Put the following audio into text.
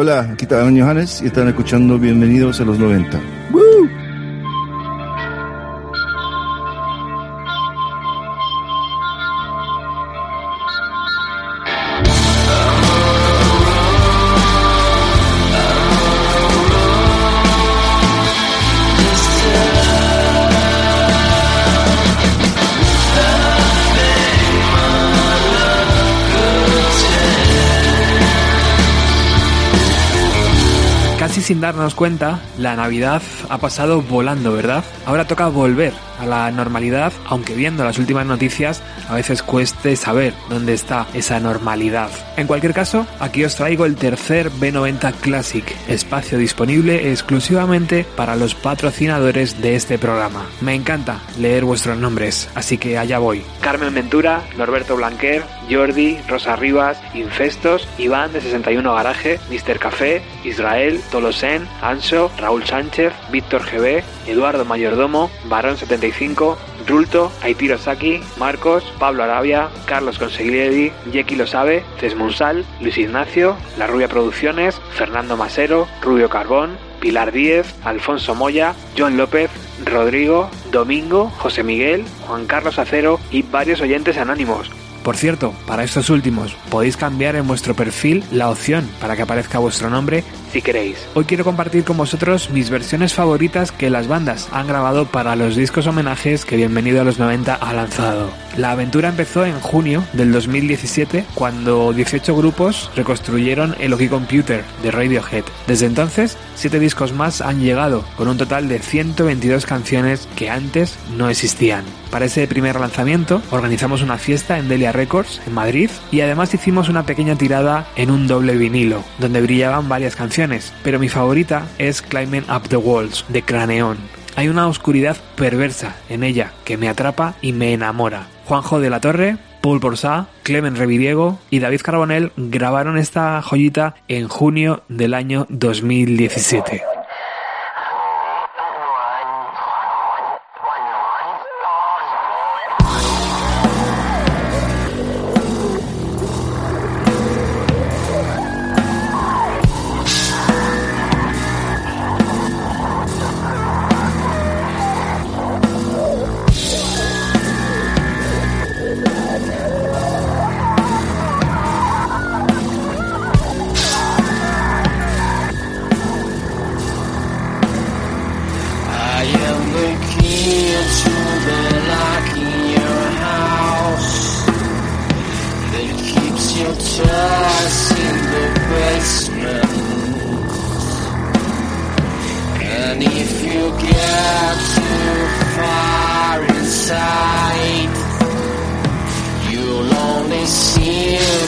Hola, aquí está Johannes y están escuchando Bienvenidos a los 90. Sin darnos cuenta, la Navidad ha pasado volando, ¿verdad? Ahora toca volver a la normalidad, aunque viendo las últimas noticias a veces cueste saber dónde está esa normalidad. En cualquier caso, aquí os traigo el tercer B90 Classic, espacio disponible exclusivamente para los patrocinadores de este programa. Me encanta leer vuestros nombres, así que allá voy. Carmen Ventura, Norberto Blanquer, Jordi, Rosa Rivas, Infestos, Iván de 61 Garaje, Mr. Café, Israel, Tolosen, Anso, Raúl Sánchez, Víctor GB, Eduardo Mayordomo, Barón 75, Rulto, Aitiro Saki, Marcos, Pablo Arabia, Carlos Conseguiedi, Jeki Lo Sabe, Cesmunsal, Luis Ignacio, La Rubia Producciones, Fernando Masero, Rubio Carbón, Pilar Díez, Alfonso Moya, John López, Rodrigo, Domingo, José Miguel, Juan Carlos Acero y varios oyentes anónimos. Por cierto, para estos últimos, podéis cambiar en vuestro perfil la opción para que aparezca vuestro nombre si queréis. Hoy quiero compartir con vosotros mis versiones favoritas que las bandas han grabado para los discos homenajes que Bienvenido a los 90 ha lanzado. La aventura empezó en junio del 2017 cuando 18 grupos reconstruyeron el OK Computer de Radiohead. Desde entonces, 7 discos más han llegado con un total de 122 canciones que antes no existían. Para ese primer lanzamiento organizamos una fiesta en Delia Records en Madrid y además hicimos una pequeña tirada en un doble vinilo donde brillaban varias canciones, pero mi favorita es Climbing Up the Walls de Craneón. Hay una oscuridad perversa en ella que me atrapa y me enamora. Juanjo de la Torre, Paul Borsá, Clemen Revidiego y David Carbonell grabaron esta joyita en junio del año 2017. And if you get too far inside, you'll only see